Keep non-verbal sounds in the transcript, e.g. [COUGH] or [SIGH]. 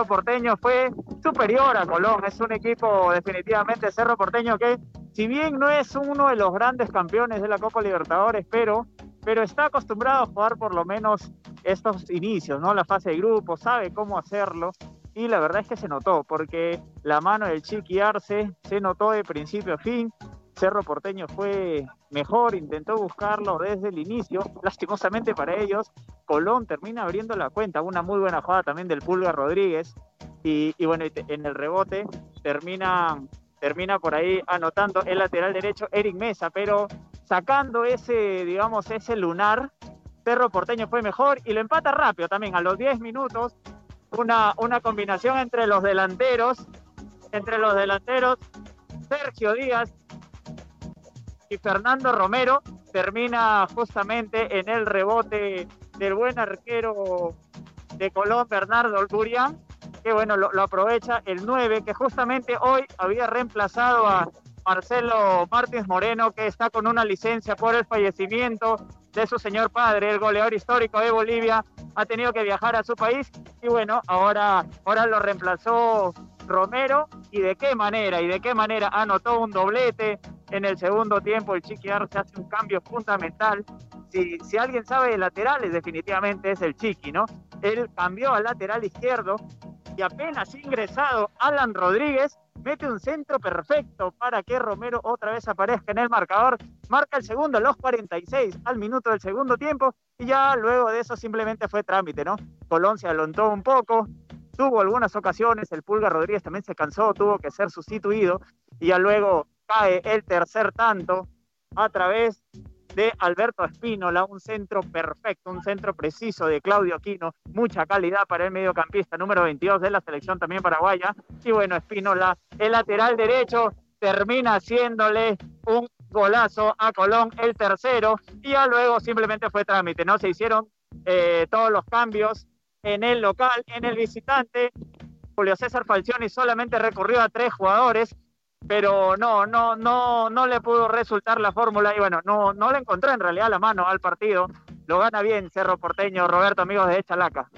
Cerro Porteño fue superior a Colón. Es un equipo definitivamente Cerro Porteño que, si bien no es uno de los grandes campeones de la Copa Libertadores, pero, pero está acostumbrado a jugar por lo menos estos inicios, ¿no? La fase de grupo, sabe cómo hacerlo. Y la verdad es que se notó, porque la mano del Chiqui Arce se notó de principio a fin. Cerro Porteño fue mejor, intentó buscarlo desde el inicio. [LAUGHS] Lastimosamente para ellos, Colón termina abriendo la cuenta. Una muy buena jugada también del Pulga Rodríguez. Y, bueno, en el rebote termina, termina por ahí anotando el lateral derecho Eric Mesa, pero sacando ese, digamos, ese lunar, Cerro Porteño fue mejor y lo empata rápido también a los 10 minutos. Una, una combinación entre los delanteros, entre los delanteros, Sergio Díaz y Fernando Romero termina justamente en el rebote del buen arquero de Colón, Bernardo Olturian, que bueno, lo, aprovecha el 9, que justamente hoy había reemplazado a Marcelo Martins Moreno, que está con una licencia por el fallecimiento de su señor padre, el goleador histórico de Bolivia, ha tenido que viajar a su país y bueno, ahora, ahora lo reemplazó Romero y de qué manera, y de qué manera anotó un doblete en el segundo tiempo. El Chiqui Arce hace un cambio fundamental. Si, si alguien sabe de laterales, definitivamente es el Chiqui, ¿no? Él cambió al lateral izquierdo y apenas ingresado Alan Rodríguez mete un centro perfecto para que Romero otra vez aparezca en el marcador. Marca el segundo los 46 al minuto del segundo tiempo y ya luego de eso simplemente fue trámite, ¿no? Colón se alontó un poco, tuvo algunas ocasiones, el Pulga Rodríguez también se cansó, tuvo que ser sustituido y ya luego cae el tercer tanto a través de Alberto Espínola, un centro perfecto, un centro preciso de Claudio Aquino, mucha calidad para el mediocampista número 22 de la selección también paraguaya. Y bueno, Espínola, el lateral derecho, termina haciéndole un golazo a Colón, el tercero, y ya luego simplemente fue trámite, ¿no? Se hicieron eh, todos los cambios en el local, en el visitante. Julio César Falcioni solamente recurrió a tres jugadores, pero no, no, no, no le pudo resultar la fórmula y bueno, no, no le encontró en realidad la mano al partido. Lo gana bien Cerro Porteño, Roberto, amigos de Chalaca.